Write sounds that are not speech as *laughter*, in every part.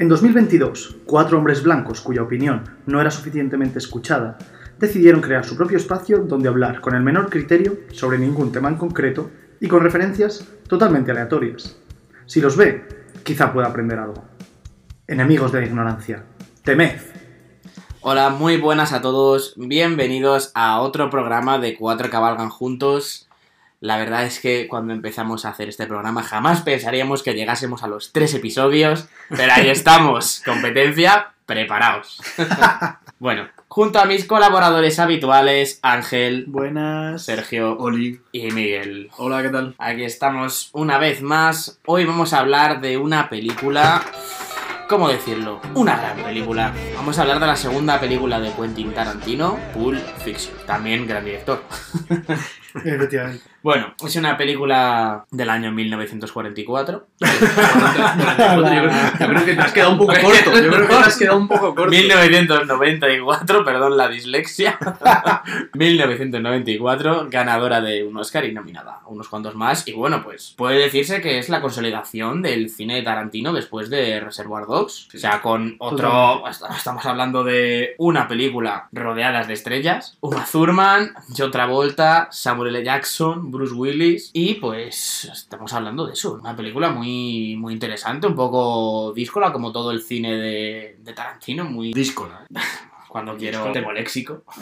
En 2022, cuatro hombres blancos cuya opinión no era suficientemente escuchada decidieron crear su propio espacio donde hablar con el menor criterio sobre ningún tema en concreto y con referencias totalmente aleatorias. Si los ve, quizá pueda aprender algo. Enemigos de la ignorancia. Temed. Hola, muy buenas a todos. Bienvenidos a otro programa de Cuatro Cabalgan Juntos. La verdad es que cuando empezamos a hacer este programa jamás pensaríamos que llegásemos a los tres episodios, pero ahí estamos. *laughs* Competencia, preparaos. *laughs* bueno, junto a mis colaboradores habituales, Ángel, Buenas. Sergio Oli. y Miguel. Hola, ¿qué tal? Aquí estamos una vez más. Hoy vamos a hablar de una película. ¿Cómo decirlo? Una gran película. Vamos a hablar de la segunda película de Quentin Tarantino, Pulp Fiction. También gran director. *laughs* Efectivamente. Bueno, es una película del año 1944. *laughs* Yo creo que te has quedado un poco *laughs* corto. Yo creo que te has quedado un poco corto. 1994, perdón la dislexia. *laughs* 1994, ganadora de un Oscar y nominada a unos cuantos más. Y bueno, pues puede decirse que es la consolidación del cine de Tarantino después de Reservoir Dogs. O sea, con otro. Estamos hablando de una película rodeadas de estrellas: Uma Thurman, John Travolta, Samuel L. Jackson, Bruce Willis. Y pues estamos hablando de eso. Una película muy, muy interesante, un poco díscola, como todo el cine de, de Tarantino, muy Díscola. *laughs* cuando quiero tengo léxico. *laughs*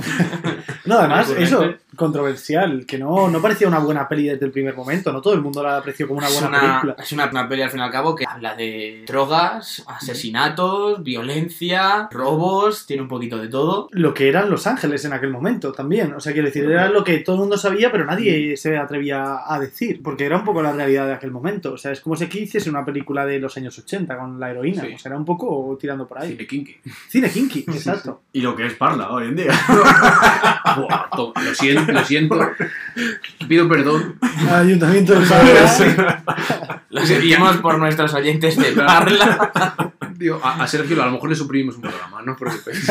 No, además, eso, controversial, que no, no parecía una buena peli desde el primer momento, no todo el mundo la apreció como una es buena una, película. es una, una peli al fin y al cabo que habla de drogas, asesinatos, violencia, robos, tiene un poquito de todo. Lo que eran Los Ángeles en aquel momento también, o sea, quiero decir, era lo que todo el mundo sabía, pero nadie se atrevía a decir, porque era un poco la realidad de aquel momento, o sea, es como si aquí hiciese una película de los años 80 con la heroína, Sí. o sea, era un poco tirando por ahí. Cine kinky. Cine kinky, *laughs* exacto. Y lo que es Parla hoy en día. *laughs* Buah, to- lo siento, lo siento. Pido perdón. Ayuntamiento de Parla. *laughs* Lo sentimos por nuestros oyentes de Parla. Digo, a, a Sergio a lo mejor le suprimimos un programa, no os preocupéis.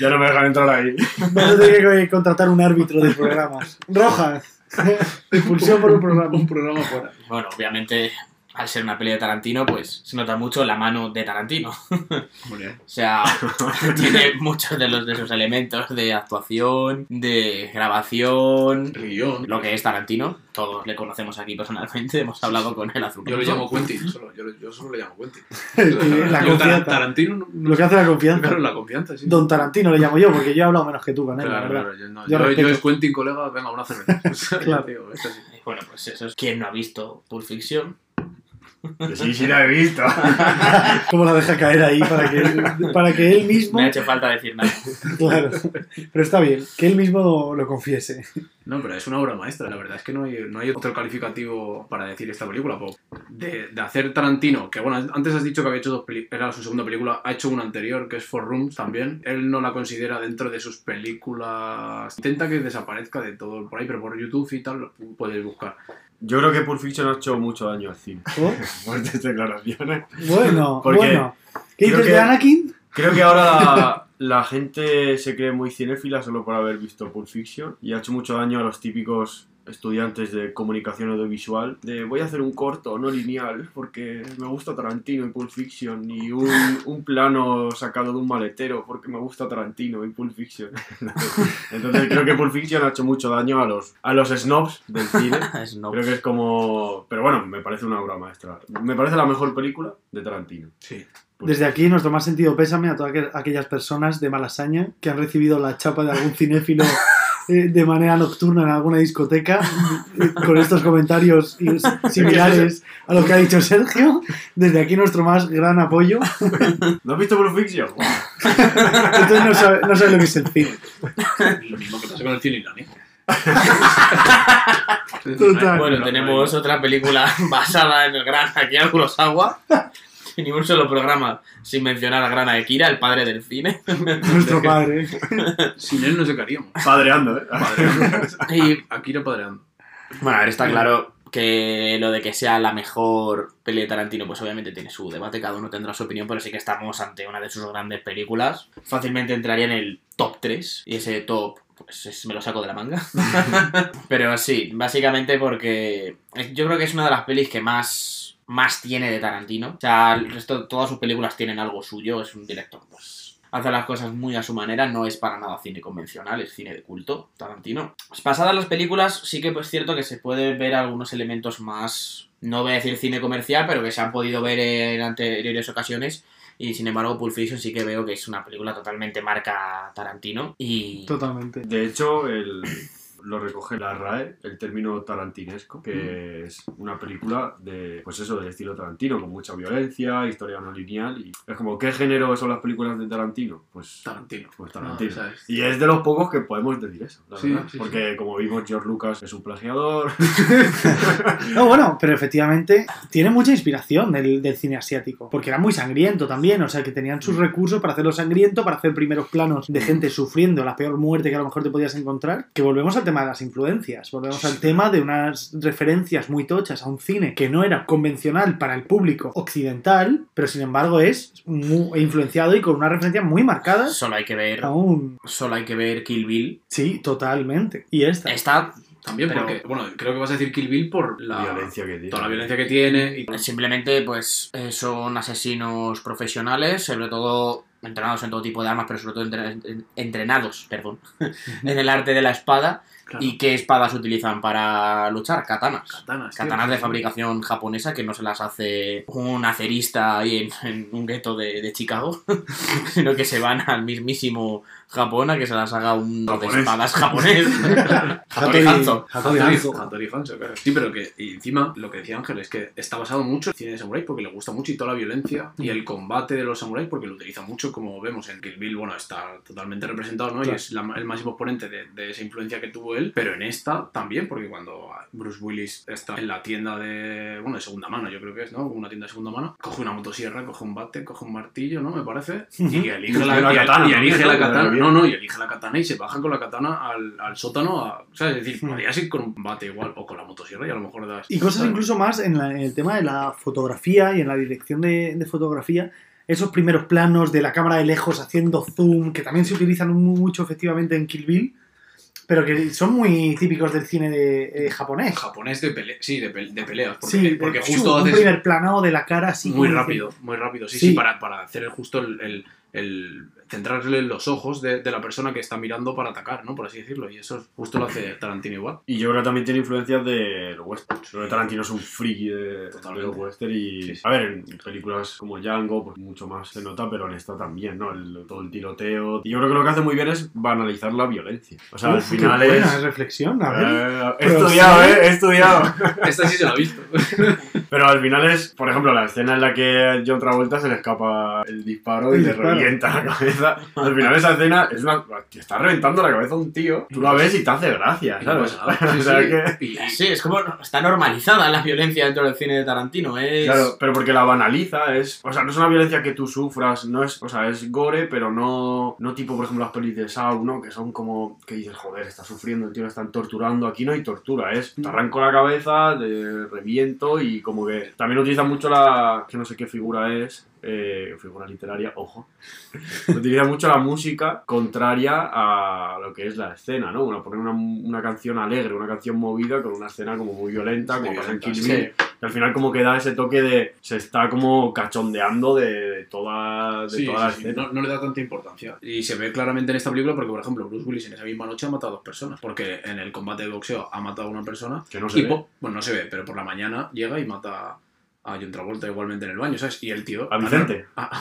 Ya no me dejan entrar ahí. Vas a tener que contratar un árbitro de programas. Rojas. *laughs* Expulsión por un programa. un programa fuera. Bueno, obviamente, al ser una peli de Tarantino, pues se nota mucho la mano de Tarantino. *laughs* Muy bien. O sea, *laughs* tiene muchos de los de esos elementos de actuación, de grabación, guion. lo que es Tarantino. Todos le conocemos aquí personalmente, hemos hablado con él hace un Yo le rato. llamo Quentin, solo, yo, yo solo le llamo Quentin. *laughs* La Yo, confianza. Tarantino no, no Lo que hace la confianza. Claro, la confianza, sí. Don Tarantino le llamo yo, porque yo he hablado menos que tú con él, Claro, la verdad. claro, yo, no, Yo yo, es Quentin, colega, venga, una cerveza. Claro. Tío, esto sí. Bueno, pues eso es. ¿Quién no ha visto Pulp Fiction? Que sí, sí la he visto. *laughs* Cómo la deja caer ahí para que, para que él mismo. Me ha hecho falta decir nada. *laughs* Claro. Pero está bien, que él mismo lo confiese. No, pero es una obra maestra. La verdad es que no hay, no hay otro calificativo para decir esta película. De, de hacer Tarantino, que bueno, antes has dicho que había hecho dos películas, era su segunda película, ha hecho una anterior que es Four Rooms también. Él no la considera dentro de sus películas. Intenta que desaparezca de todo por ahí, pero por YouTube y tal lo puedes buscar. Yo creo que Pulp Fiction ha hecho mucho daño al cine. Oh, Fuertes *laughs* declaraciones. Bueno, *laughs* Porque bueno. ¿Qué dices de Anakin? Creo que ahora la, la gente se cree muy cinéfila solo por haber visto Pulp Fiction y ha hecho mucho daño a los típicos estudiantes de comunicación audiovisual de voy a hacer un corto no lineal porque me gusta Tarantino y Pulp Fiction y un, un plano sacado de un maletero porque me gusta Tarantino y Pulp Fiction *laughs* entonces creo que Pulp Fiction ha hecho mucho daño a los a los snobs del cine *laughs* no. creo que es como pero bueno me parece una obra maestra me parece la mejor película de Tarantino Sí. Desde aquí nuestro más sentido pésame a todas aqu- aquellas personas de Malasaña que han recibido la chapa de algún cinéfilo *laughs* de manera nocturna en alguna discoteca eh, con estos comentarios similares a lo que ha dicho Sergio. Desde aquí nuestro más gran apoyo. ¿no has visto Pulp Fiction? Entonces no sabe, no sabe lo que es el cine. Lo mismo que pasa con el cine islámico. Total. Bueno, tenemos otra película *laughs* basada en el gran Akira Kurosawa. *laughs* Ni un solo programa sin mencionar a gran Akira, el padre del cine. *laughs* Nuestro padre. Sin él no se queríamos. Padreando, ¿eh? Padreando. *laughs* Y Akira padreando. bueno, a ver, está claro que lo de que sea la mejor peli de Tarantino, pues obviamente tiene su debate, cada uno tendrá su opinión, pero sí que estamos ante una de sus grandes películas. Fácilmente entraría en el top 3, y ese top pues es- me lo saco de la manga. Pero sí, básicamente porque yo creo que es una de las pelis que más, más tiene de Tarantino. O sea, el resto, todas sus películas tienen algo suyo, es un director, pues hace las cosas muy a su manera, no es para nada cine convencional, es cine de culto, Tarantino. Pasadas las películas, sí que es cierto que se puede ver algunos elementos más, no voy a decir cine comercial, pero que se han podido ver en anteriores ocasiones. Y sin embargo, Pulp Fiction sí que veo que es una película totalmente marca Tarantino. Y Totalmente. De hecho, el, lo recoge la RAE, el término tarantinesco, que es una película de, pues eso, del estilo Tarantino, con mucha violencia, historia no lineal. Y es como, ¿qué género son las películas de Tarantino? Pues Tarantino. Pues Tarantino. No. Y es de los pocos que podemos decir eso, la Sí, verdad. sí, Porque como vimos, George Lucas es un plagiador. *laughs* No, bueno, pero efectivamente tiene mucha inspiración del, del cine asiático, porque era muy sangriento también, o sea que tenían sus recursos para hacerlo sangriento, para hacer primeros planos de gente sufriendo la peor muerte que a lo mejor te podías encontrar, que volvemos al tema de las influencias, volvemos al tema de unas referencias muy tochas a un cine que no era convencional para el público occidental, pero sin embargo es muy influenciado y con unas referencias muy marcadas solo hay que ver, solo hay que ver Kill Bill. Sí, totalmente. Y esta. Está También Pero- porque, bueno, creo que vas a decir Kill Bill por la violencia que tiene. toda la violencia que tiene y simplemente, pues, eh, son asesinos profesionales, sobre todo entrenados en todo tipo de armas, pero sobre todo entre- en- entrenados, perdón, *laughs* en el arte de la espada. Claro, ¿Y qué espadas utilizan para luchar? Katanas. katanas, tío. Katanas de fabricación japonesa que no se las hace un acerista ahí en, en un gueto de, de Chicago, *laughs* sino que se van al mismísimo Japón a que se las haga un de espadas japonés. *laughs* Hattori Hanzo. Hattori Hanzo. Hattori Hanzo, claro. Sí, pero que y encima lo que decía Ángel es que está basado mucho en cine de samuráis porque le gusta mucho y toda la violencia y el combate de los samuráis porque lo utiliza mucho como vemos en Kill Bill, bueno, está totalmente representado, ¿no? Y es la- el máximo exponente de, de esa influencia que tuvo él, pero en esta también porque cuando Bruce Willis está en la tienda de, bueno, de segunda mano, yo creo que es, ¿no? Una tienda de segunda mano, coge una motosierra, coge un bate, coge un martillo, ¿no? Me parece, y elige la, Y y- katana y elige la katana. No, no, y elige la katana y se baja con la katana al, al sótano, a, o sea, es decir, Hmm. podrías ir con un bate igual o con la motosierra y a lo mejor das... Y cosas ¿sabes? incluso más en, la- en el tema de la fotografía y en la dirección de, de fotografía. Esos primeros planos de la cámara de lejos haciendo zoom, que también se utilizan mu- mucho efectivamente en Kill Bill, pero que son muy típicos del cine de, eh, japonés. japonés de pelea, sí, de, pe- de peleas, porque, Sí, porque de- justo un haces primer plano de la cara así. muy rápido, muy rápido, sí, Sí. sí, para, para hacer justo el, el, el centrarle en los ojos de, de la persona que está mirando para atacar, ¿no? Por así decirlo, y eso justo lo hace Tarantino igual. Y yo creo que también tiene influencias del western. Creo que Tarantino es un friki de, de Totalmente. los western y... Sí, sí. A ver, en películas como Django, pues mucho más se nota, pero en esta también, ¿no? El- todo el tiroteo. Y yo creo que lo que hace muy bien es banalizar la violencia. O sea, al Uf, qué final buena es... reflexión, a ver. Eh, he estudiado, sí. ¿eh? He estudiado. *laughs* Esta sí se la ha visto. *laughs* Pero al final es, por ejemplo, la escena en la que John Travolta se le escapa el disparo y le revienta la cabeza. *laughs* Al final esa escena es una... que está reventando la cabeza a un tío. Tú la ves y te hace gracia, ¿sabes? *laughs* Sí, O sea sí. que- Y- y- Sí, es como está normalizada la violencia dentro del cine de Tarantino. Es... Claro, pero porque la banaliza, es. O sea, no es una violencia que tú sufras, no es. O sea, es gore, pero no. No tipo, por ejemplo, las pelis de Saw, ¿no? Que son como. Que dices, joder, está sufriendo, el tío le están torturando. Aquí no hay tortura, es. Te arranco la cabeza, te reviento y como que. También utiliza mucho la. Que no sé qué figura es. Eh, figura literaria, ojo. *laughs* Utiliza mucho la música contraria a lo que es la escena, ¿no? Bueno, poner una, una canción alegre, una canción movida con una escena como muy violenta, como pasa en Kill Bill. Sí. Al final como que da ese toque de... Se está como cachondeando de, de toda, de Sí, toda la sí, sí, escena. No, no le da tanta importancia. Y se ve claramente en esta película porque, por ejemplo, Bruce Willis en esa misma noche ha matado a dos personas. Porque en el combate de boxeo ha matado a una persona. Que no se y ve. bueno, no se ve, pero por la mañana llega y mata a John Travolta igualmente en el baño, ¿sabes? Y el tío... A Vicente. A, a-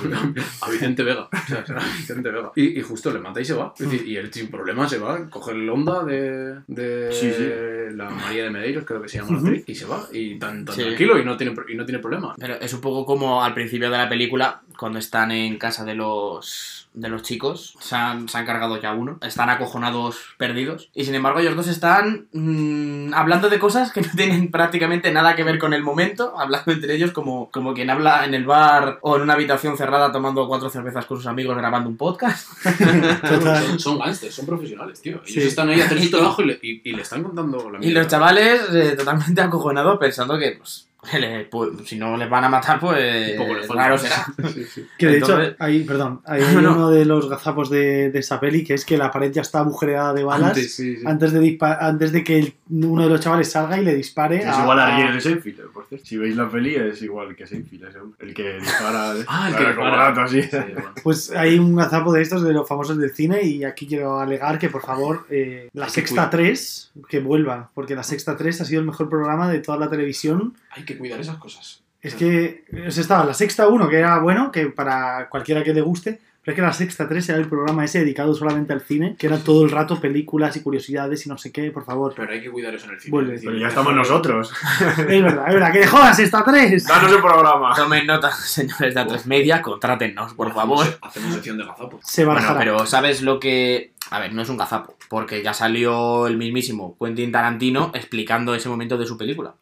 a Vicente Vega. ¿sabes? A Vicente Vega. Y, y justo le mata y se va. Es decir, y él sin problema se va, coge el Honda de, de Sí, sí. la María de Medeiros, creo que se llama la actriz, y se va. Y tan, tan Sí. tranquilo y no, tiene, y no tiene problema. Pero es un poco como al principio de la película, cuando están en casa de los de los chicos, se han, se han cargado ya uno, están acojonados, perdidos, y sin embargo ellos dos están mm, hablando de cosas que *laughs* no tienen prácticamente nada que ver con el momento, hablando entre ellos como, como quien habla en el bar o en una habitación cerrada tomando cuatro cervezas con sus amigos grabando un podcast. *laughs* Total. Son, son gángsters, son profesionales, tío. Ellos Sí. están ahí haciendo su *laughs* trabajo y le, y- y le están contando la Y los mierda. chavales eh, totalmente acojonados pensando que, pues, *laughs* le- pues, si no les van a matar, pues raro será. Sí, sí. *laughs* Que de Entonces- hecho, hay, perdón, hay *laughs* No, no. uno de los gazapos de, de esa peli que es que la pared ya está agujereada de balas Antes, sí, sí. antes, de, antes de que el- uno de los chavales salga y le dispare. Es a- igual a a- Ariel de Seinfeld, por cierto. Si veis la peli, es igual que Seinfeld, ese hombre. El que dispara. Ah, el que Claro, como dispara. gato, así. Sí, bueno. Pues hay un gazapo de estos de los famosos del cine y aquí quiero alegar que por favor eh, la Sexta cuidar. 3 que vuelva, porque la Sexta 3 ha sido el mejor programa de toda la televisión. Hay que cuidar esas cosas. Es que o sea, estaba la Sexta 1 que era bueno, que para cualquiera que le guste, pero es que la Sexta 3 era el programa ese dedicado solamente al cine, que era todo el rato películas y curiosidades y no sé qué, por favor. Pero hay que cuidar eso en el cine. Vuelve. Es Pero ya estamos nosotros. Es verdad, es verdad, que dejó la Sexta 3. Danos el programa. Tomen nota, *laughs* señores de A3 Media, contrátennos, por favor. Hacemos, hacemos sección de gazapos. Se Bueno, barajará. pero ¿sabes lo que...? A ver, no es un gazapo, porque ya salió el mismísimo Quentin Tarantino explicando ese momento de su película.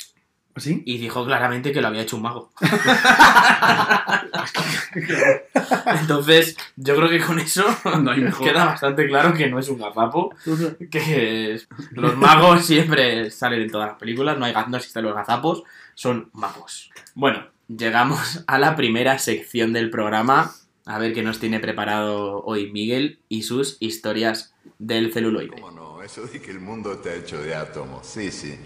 ¿Sí? Y dijo claramente que lo había hecho un mago. *laughs* Entonces, yo creo que con eso No hay queda bastante claro que no es un gazapo, que los magos siempre salen en todas las películas, no, hay, no existen los gazapos, son magos. Bueno, llegamos a la primera sección del programa, a ver qué nos tiene preparado hoy Miguel y sus historias del celuloide. ¿Cómo no? Eso de que el mundo está hecho de átomos. Sí, sí.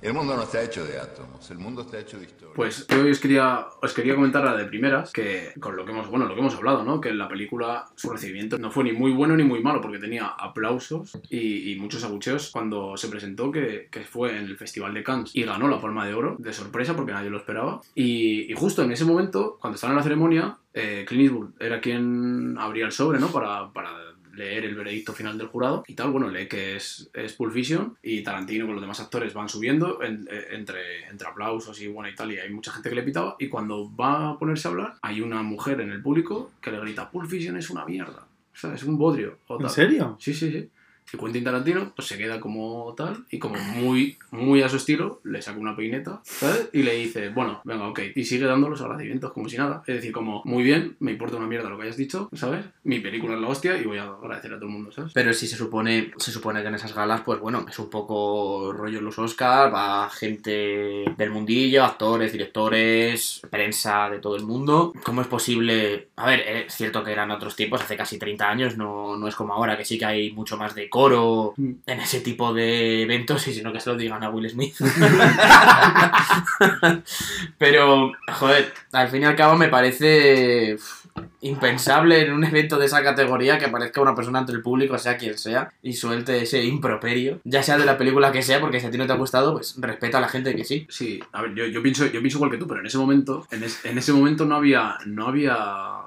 El mundo no está hecho de átomos, el mundo está hecho de historia. Pues yo hoy os quería, os quería comentar la de primeras, que con lo que hemos, bueno, lo que hemos hablado, ¿no? Que en la película su recibimiento no fue ni muy bueno ni muy malo, porque tenía aplausos y, muchos abucheos cuando se presentó, que, que fue en el Festival de Cannes y ganó la Palma de Oro, de sorpresa, porque nadie lo esperaba. Y, justo en ese momento, cuando estaban en la ceremonia, eh, Clint Eastwood era quien abría el sobre, ¿no? Para, para leer el veredicto final del jurado y tal, bueno, lee que es, es Pulp Fiction y Tarantino con los demás actores van subiendo en- eh, entre, entre aplausos y bueno y tal y hay mucha gente que le pitaba y cuando va a ponerse a hablar hay una mujer en el público que le grita Pulp Fiction es una mierda, o sea, es un bodrio. o ¿En serio? Sí, sí, sí. Y Quentin Tarantino pues se queda como tal y como muy, muy a su estilo, le saca una peineta, ¿sabes? Y le dice, bueno, venga, ok. Y sigue dando los agradecimientos como si nada. Es decir, como, muy bien, me importa una mierda lo que hayas dicho, ¿sabes? Mi película es la hostia y voy a agradecer a todo el mundo, ¿sabes? Pero si se supone, se supone que en esas galas, pues bueno, es un poco rollo los Oscars, va gente del mundillo, actores, directores, prensa de todo el mundo. ¿Cómo es posible? A ver, es cierto que eran otros tiempos, hace casi 30 años, no, no es como ahora, que sí que hay mucho más decoro Mm. en ese tipo de eventos y sino que se lo digan a Will Smith. *laughs* *laughs* Pero, joder, al fin y al cabo me parece impensable en un evento de esa categoría que aparezca una persona ante el público, sea quien sea, y suelte ese improperio, ya sea de la película que sea, porque si a ti no te ha gustado, pues respeta a la gente que sí. Sí, a ver, yo, pienso, yo pienso igual que tú, pero en ese momento, en, es- en ese momento no había, no había,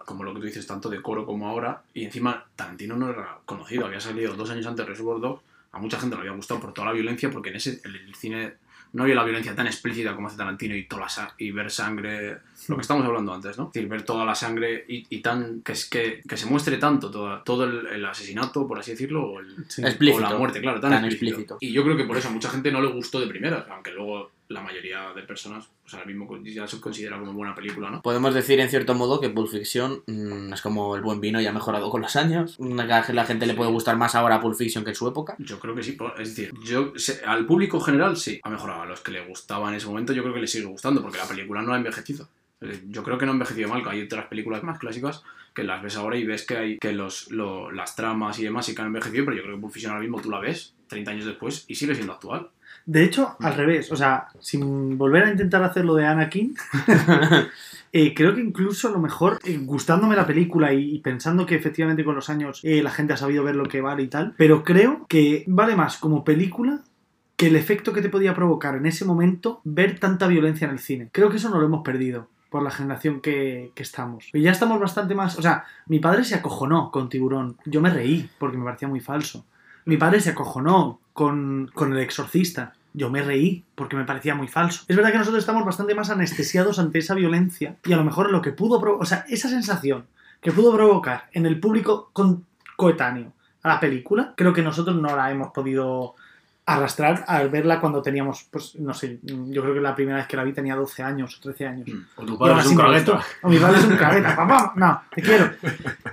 como lo que tú dices, tanto decoro como ahora, y encima Tarantino no era conocido, había salido dos años antes de Reservoir Dogs, a mucha gente le había gustado por toda la violencia, porque en ese, el cine no había la violencia tan explícita como hace Tarantino y, toda la y ver sangre, lo que estamos hablando antes, ¿no? Es decir, ver toda la sangre y, y tan, que, es que, que se muestre tanto toda- todo el, el asesinato, por así decirlo, o el, Sí. O la muerte, claro, tan, Tan explícito. explícito. Y yo creo que por eso a mucha gente no le gustó de primeras, aunque luego la mayoría de personas, pues ahora mismo ya se considera como buena película, ¿no? Podemos decir en cierto modo que Pulp Fiction mm, es como el buen vino y ha mejorado con los años. La gente le puede gustar más ahora Pulp Fiction que en su época. Yo creo que sí, es decir, yo sé- al público general sí, ha mejorado. A los que le gustaba en ese momento yo creo que le sigue gustando, porque la película no ha envejecido. Decir, Yo creo que no ha envejecido mal, que hay otras películas más clásicas que las ves ahora y ves que hay que los, lo- las tramas y demás sí que han envejecido, pero yo creo que ahora mismo tú la ves 30 años después y sigue siendo actual. De hecho, al revés, o sea, sin volver a intentar hacer lo de Anakin, *laughs* eh, creo que incluso a lo mejor, eh, gustándome la película y, y pensando que efectivamente con los años eh, la gente ha sabido ver lo que vale y tal, pero creo que vale más como película que el efecto que te podía provocar en ese momento ver tanta violencia en el cine. Creo que eso no lo hemos perdido por la generación que, que estamos. Y ya estamos bastante más... O sea, mi padre se acojonó con Tiburón. Yo me reí porque me parecía muy falso. Mi padre se acojonó con, con El Exorcista. Yo me reí porque me parecía muy falso. Es verdad que nosotros estamos bastante más anestesiados ante esa violencia y a lo mejor lo que pudo provocar, o sea, esa sensación que pudo provocar en el público con- coetáneo a la película, creo que nosotros no la hemos podido arrastrar al verla cuando teníamos, pues no sé, yo creo que la primera vez que la vi tenía 12 años o 13 años. O tu Y padre aún es un cabeza. o mi padre es un cabeza. *laughs* Papá, no, te quiero.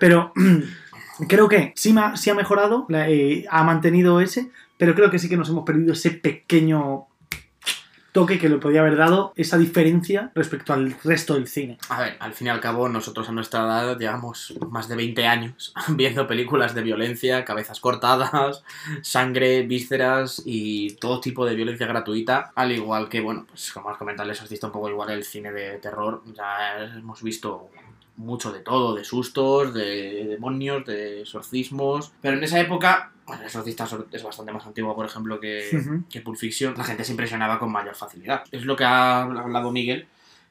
Pero *clears throat* creo que sí, sí ha mejorado, eh, ha mantenido ese, pero creo que sí que nos hemos perdido ese pequeño toque que le podía haber dado esa diferencia respecto al resto del cine. A ver, al fin y al cabo, nosotros a nuestra edad llevamos más de 20 años *laughs* viendo películas de violencia, cabezas cortadas, sangre, vísceras y todo tipo de violencia gratuita. Al igual que, bueno, pues como has comentado, les has visto un poco igual el cine de terror. Ya hemos visto mucho de todo, de sustos, de demonios, de exorcismos. Pero en esa época, bueno, el exorcista es bastante más antiguo, por ejemplo, que, que Pulp Fiction. La gente se impresionaba con mayor facilidad. Es lo que ha hablado Miguel,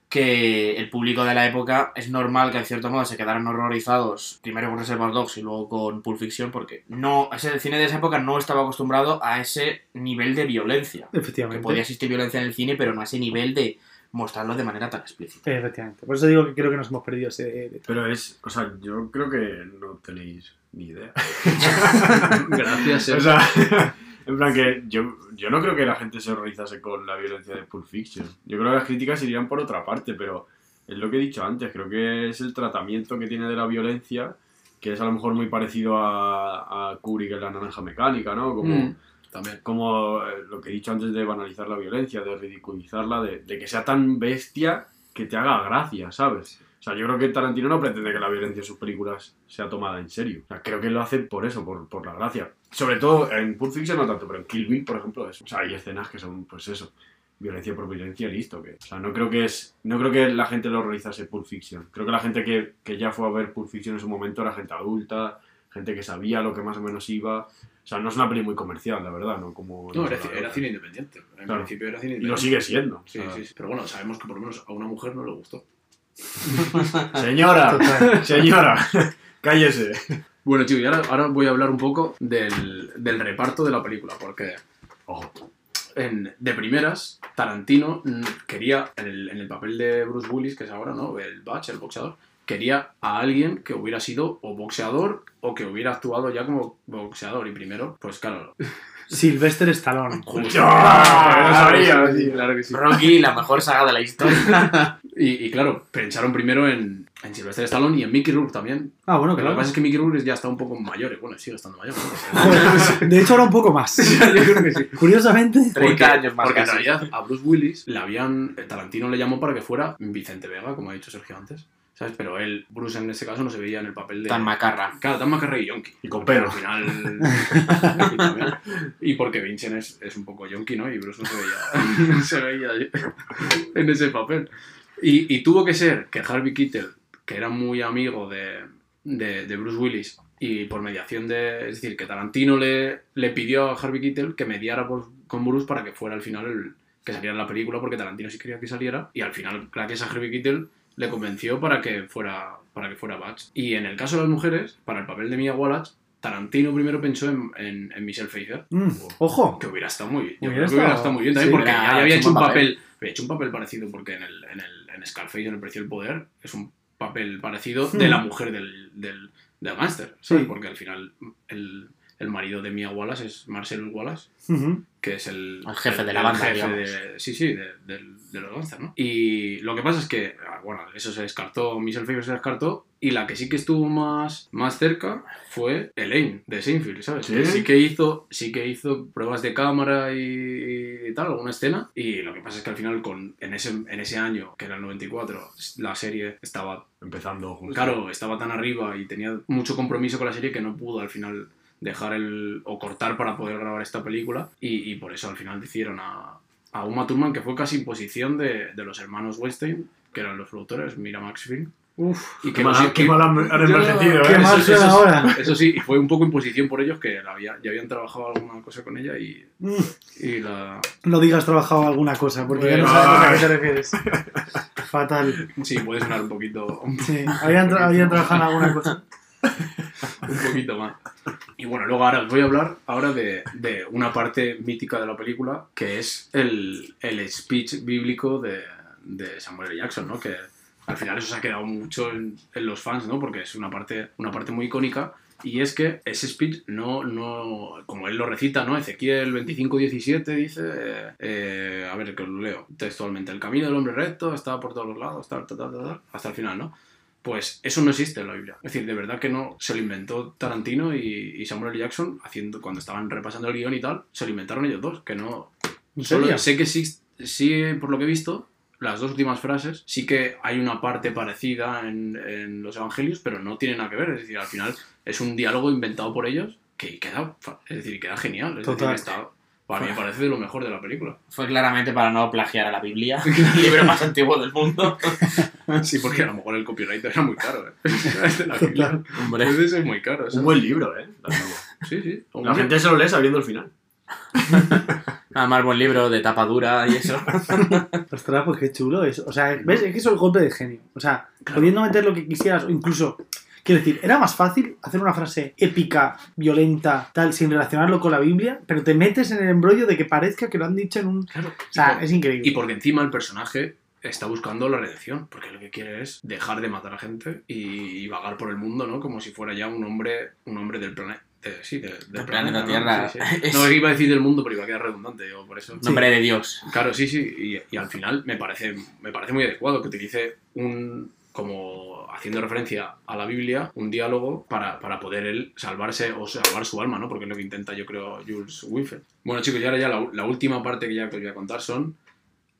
que el público de la época es normal que en cierto modo se quedaran horrorizados primero con Reservoir Dogs y luego con Pulp Fiction porque no ese cine de esa época no estaba acostumbrado a ese nivel de violencia que Efectivamente. podía existir violencia en el cine pero no a ese nivel de mostrarlo de manera tan explícita Efectivamente. Por eso digo que creo que nos hemos perdido ese detalle. Pero es, o sea, yo creo que no tenéis ni idea. *laughs* Gracias, O eh. sea, en plan que yo, yo no creo que la gente se horrorizase con la violencia de Pulp Fiction. Yo creo que las críticas irían por otra parte, pero es lo que he dicho antes, creo que es el tratamiento que tiene de la violencia, que es a lo mejor muy parecido a, a Kubrick en La Naranja Mecánica, ¿no? Como, Mm, También. como eh, lo que he dicho antes de banalizar la violencia, de ridiculizarla, de, de que sea tan bestia que te haga gracia, ¿sabes? O sea, yo creo que Tarantino no pretende que la violencia en sus películas sea tomada en serio. O sea, creo que lo hace por eso, por, por la gracia. Sobre todo en Pulp Fiction no tanto, pero en Kill Bill, por ejemplo, es, o sea, hay escenas que son, pues eso, violencia por violencia, listo. Que, o sea, no creo que es, no creo que la gente lo horrorizase Pulp Fiction. Creo que la gente que, que ya fue a ver Pulp Fiction en su momento era gente adulta, gente que sabía lo que más o menos iba. O sea, no es una peli muy comercial, la verdad, ¿no? Como No, no era, era cine independiente. En Claro. principio era cine Y independiente. lo sigue siendo. Sí, o sea, sí, sí. Pero bueno, sabemos que por lo menos a una mujer no le gustó. *laughs* *laughs* Señora, señora, *laughs* cállese. Bueno, chicos, y ahora, ahora voy a hablar un poco del, del reparto de la película, porque Ojo. en- de primeras, Tarantino quería, en el, en el papel de Bruce Willis, que es ahora, ¿no? El Batch, el boxeador, quería a alguien que hubiera sido o boxeador o que hubiera actuado ya como boxeador. Y primero, pues claro. Sylvester Stallone. *laughs* sí, claro que sí. Rocky la mejor saga de la historia *laughs* Y, y claro, pensaron primero en, en Sylvester Stallone y en Mickey Rourke también. Ah, bueno, Pero lo que claro. pasa es que Mickey Rourke ya está un poco mayor. y Bueno, sigue estando mayor. ¿no? *laughs* De hecho, ahora un poco más. Yo creo que sí. Curiosamente. 30 años más Porque en casi. realidad a Bruce Willis le habían. eh, Tarantino le llamó para que fuera Vicente Vega, como ha dicho Sergio antes. ¿Sabes? Pero él, Bruce en ese caso, no se veía en el papel de. tan macarra Claro, tan macarra y yonki. Y con pelo. al final. *laughs* y, porque Vincent es, es un poco yonki, ¿no? Y Bruce no se veía, no *laughs* se veía en ese papel. Y, y tuvo que ser que Harvey Keitel, que era muy amigo de, de, de Bruce Willis, y por mediación de. Es decir, que Tarantino le, le pidió a Harvey Keitel que mediara por- con Bruce para que fuera al final el que saliera en la película, porque Tarantino sí quería que saliera, y al final, gracias a Harvey Keitel, le convenció para que fuera para que fuera Batch. Y en el caso de las mujeres, para el papel de Mia Wallace, Tarantino primero pensó en, en, en Michelle Pfeiffer, Mm, ojo. que hubiera estado muy bien. Yo Hubiera creo que hubiera estado- muy bien también, sí, porque ya había hecho un papel, había hecho un papel parecido, porque en el, en el en Scarface, en El Precio del Poder, es un papel parecido de Hmm. la mujer del, del, del gángster, ¿sabes? Sí. Porque al final el, el marido de Mia Wallace es Marcel Wallace, que es el, El jefe de la el banda, jefe de- sí, sí, de, los Gangsters, ¿no? Y lo que pasa es que, ah, bueno, eso se descartó, Michelle Pfeiffer se descartó, y la que sí que estuvo más, más cerca fue Elaine, de Seinfeld, ¿sabes? ¿Sí? Que sí que hizo, sí que hizo pruebas de cámara y, y tal, alguna escena, y lo que pasa es que al final, con, en, ese, en ese año, que era el 94, la serie estaba Empezando justo. Claro, estaba tan arriba y tenía mucho compromiso con la serie que no pudo al final dejar el. o cortar para poder grabar esta película. Y, y por eso al final decidieron a, a Uma Thurman, que fue casi imposición de, de los hermanos Weinstein, que eran los productores, Mira Maxfield. Uf. Y Qué que mal, qué mal han, han envejecido, qué ¿eh? mal eso, ahora. eso sí, y fue un poco imposición por ellos que la había- ya habían trabajado alguna cosa con ella y, Mm, y la. No digas trabajado alguna cosa, porque ya no sabemos a qué te refieres. *laughs* Fatal. Sí, puede sonar un poquito, un Sí, habían, tra- habían trabajado en alguna cosa. Un poquito más. Y bueno, luego ahora os voy a hablar ahora de, de una parte mítica de la película, que es el, el speech bíblico de, de Samuel L. Jackson, ¿no? Que al final eso se ha quedado mucho en, en los fans, ¿no? Porque es una parte, una parte muy icónica. Y es que ese speech no, no, como él lo recita, ¿no? Ezequiel 25-17 dice, eh, eh, a ver, que lo leo textualmente, el camino del hombre recto está por todos los lados, tal, tal, tal, tal, hasta el final, ¿no? Pues eso no existe en la Biblia. Es decir, de verdad que no. Se lo inventó Tarantino y, y Samuel L. Jackson haciendo, cuando estaban repasando el guion y tal, se lo inventaron ellos dos. Que no. ¿En Solo sé que existe, sí, por lo que he visto, las dos últimas frases, sí que hay una parte parecida en, en los evangelios, pero no tiene nada que ver. Es decir, al final es un diálogo inventado por ellos que queda, es decir, queda genial. Es Total. decir, está, para mí me parece de lo mejor de la película. Fue claramente para no plagiar a la Biblia, *laughs* el libro más antiguo del mundo. *laughs* *laughs* Sí, porque a lo mejor el copyright era muy caro. ¿eh? *laughs* Es. Hombre, Puede ser muy caro. Un ¿sabes? buen libro, ¿eh? Sí, sí. La gente se lo lee sabiendo el final. *laughs* además buen libro de tapa dura y eso. Ostras, pues qué chulo eso. O sea, ¿ves? Es que eso es el golpe de genio. O sea, pudiendo meter lo que quisieras, o incluso. Quiero decir, era más fácil hacer una frase épica, violenta, tal, sin relacionarlo con la Biblia, pero te metes en el embrollo de que parezca que lo han dicho en un. Claro. O sea, es increíble. Y porque encima el personaje está buscando la redención, porque lo que quiere es dejar de matar a gente y, y vagar por el mundo, ¿no? Como si fuera ya un hombre, un hombre del planeta. sí, de- del Del planeta, planeta ¿no? Tierra. Sí, *laughs* No, iba a decir del mundo, pero iba a quedar redundante, digo, por eso. Nombre de Dios. Claro, sí, sí, y, y al final me parece, me parece muy adecuado que utilice un, como haciendo referencia a la Biblia, un diálogo para, para poder él salvarse o salvar su alma, ¿no? Porque es lo que intenta, yo creo, Jules Winfield. Bueno, chicos, y ahora ya la, la última parte que ya que os voy a contar son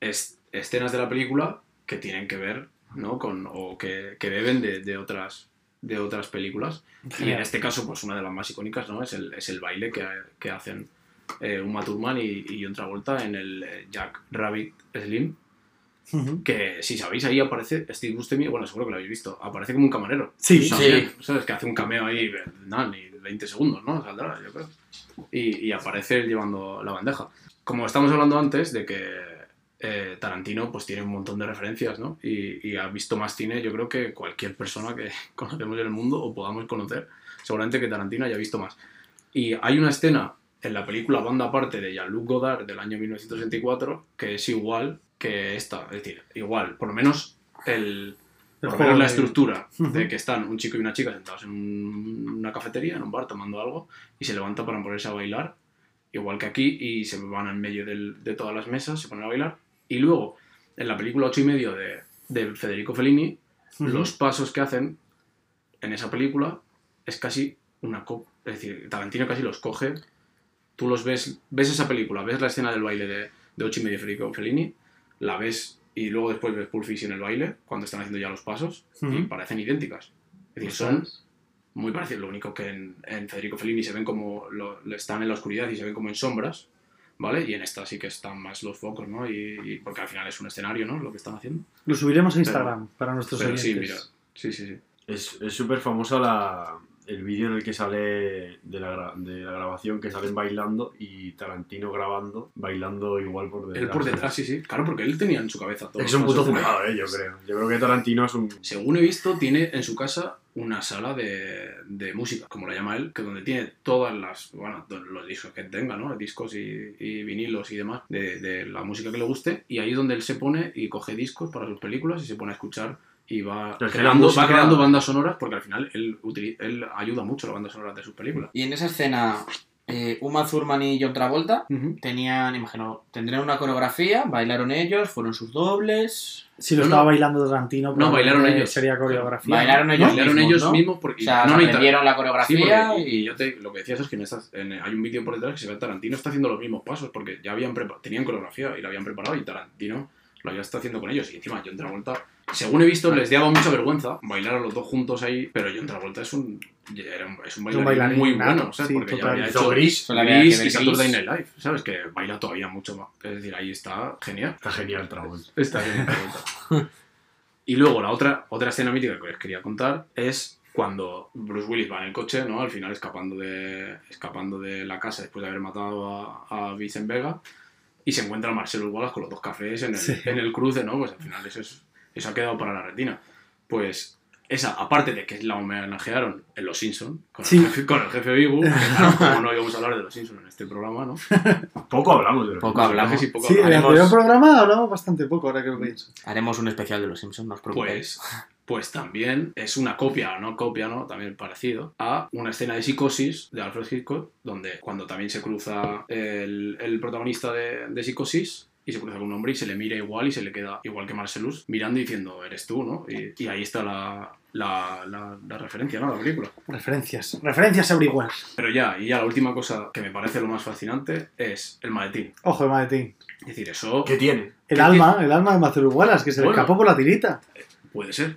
es- escenas de la película que tienen que ver, ¿no? Con, o que, que beben de, de otras de otras películas. Y en este caso, pues una de las más icónicas, ¿no? Es el, es el baile que, que hacen eh, Uma Thurman y, y John Travolta en el eh, Jack Rabbit Slim. Que si sabéis, ahí aparece Steve Buscemi, bueno, seguro que lo habéis visto, aparece como un camarero. Sí, Sí. También, ¿Sabes? Que hace un cameo ahí, nada, ni 20 segundos, ¿no? Saldrá, yo creo. Y, y aparece él llevando la bandeja. Como estamos hablando antes de que eh, Tarantino pues tiene un montón de referencias, ¿no? Y, y ha visto más cine, yo creo que cualquier persona que *laughs* conocemos en el mundo o podamos conocer, seguramente que Tarantino haya visto más. Y hay una escena en la película Banda Aparte de Jean-Luc Godard del año 1964 que es igual que esta, es decir, igual, por lo menos el, El por lo juego menos la estructura de que están un chico y una chica sentados en un- una cafetería, en un bar, tomando algo, y se levanta para ponerse a bailar, igual que aquí, y se van en medio del- de todas las mesas, se ponen a bailar, y luego, en la película 8 y medio de, de Federico Fellini, los pasos que hacen en esa película es casi una copia, es decir, Tarantino casi los coge, tú los ves, ves esa película, ves la escena del baile de, de 8 y medio de Federico Fellini, la ves y luego después ves Pulp Fiction el baile, cuando están haciendo ya los pasos, y Ujú. parecen idénticas. Es decir, son muy parecidos, lo único que en, en Federico Fellini se ven como, lo- están en la oscuridad y se ven como en sombras, ¿vale? Y en esta sí que están más los focos, ¿no? Y, y porque al final es un escenario, ¿no? Lo que están haciendo. Lo subiremos a Instagram para nuestros Pero oyentes. sí, mira, sí, sí, sí. Es es súper famosa la, el vídeo en el que sale de la, gra- de la grabación que salen bailando y Tarantino grabando, bailando igual por detrás. Él por detrás, sí, sí. Claro, porque él tenía en su cabeza todo. Es un puto zumbado, eh, yo creo. Yo creo que Tarantino es un... Según he visto, tiene en su casa una sala de, de música, como la llama él, que donde tiene todas las, bueno, los discos que tenga, ¿no? Discos y, y vinilos y demás, de, de la música que le guste, y ahí es donde él se pone y coge discos para sus películas y se pone a escuchar y va, creando, música- va creando bandas sonoras, porque al final él, él ayuda mucho a las bandas sonoras de sus películas. Y en esa escena, eh, Uma Thurman y John Travolta tenían, imagino, tendrían una coreografía, bailaron ellos, fueron sus dobles. Si lo No, estaba no. bailando Tarantino, No, bailaron probablemente ellos. Sería coreografía. Bailaron ellos Bailaron mismos, ellos ¿no? mismos porque... O sea, no, aprendieron la coreografía y, yo te, lo que decías es que en estas, en- hay un vídeo por detrás que se ve a Tarantino está haciendo los mismos pasos porque ya habían tenían coreografía y la habían preparado y Tarantino lo había estado haciendo con ellos y encima John Travolta según he visto les daba mucha vergüenza bailar a los dos juntos ahí pero John Travolta es un era un- es un bailarín, bailarín muy nato, bueno ¿sabes? sí, porque ya total. había Hizo hecho Gris. Había Gris y Saturday. Night Live ¿sabes? que baila todavía mucho más es decir ahí está genial Está genial Travolta. *laughs* Está bien, Travolta. Y luego la otra, otra escena mítica que les quería contar es cuando Bruce Willis va en el coche, ¿no? Al final escapando de, escapando de la casa después de haber matado a, a Vincent Vega y se encuentra a Marcelo Wallace con los dos cafés en el, Sí. en el cruce, ¿no? Pues al final eso, es, eso ha quedado para la retina. Pues esa, aparte de que la homenajearon en Los Simpsons, con, Sí. el jefe, con el jefe claro, como no íbamos a hablar de Los Simpsons en este programa, ¿no? *laughs* Poco hablamos de los Poco hablamos. Sí, poco Sí, en el hablamos. anterior programa hablamos bastante poco, ahora que lo pienso. Haremos un especial de los Simpsons, no os preocupéis. Pues, pues también es una copia, no copia, ¿no? También parecido a una escena de psicosis de Alfred Hitchcock, donde cuando también se cruza el, el protagonista de, de psicosis y se cruza con un hombre y se le mira igual y se le queda igual que Marcelus mirando y diciendo, eres tú, ¿no? Y, y ahí está la, la, la- la referencia, ¿no? a La película. Referencias. Referencias everywhere. Pero ya, y ya la última cosa que me parece lo más fascinante es el maletín. Ojo de maletín. Es decir, eso ¿Qué tiene? El ¿Qué alma, el alma de Marcelo Wallace, que se le escapó por la tirita. Puede ser.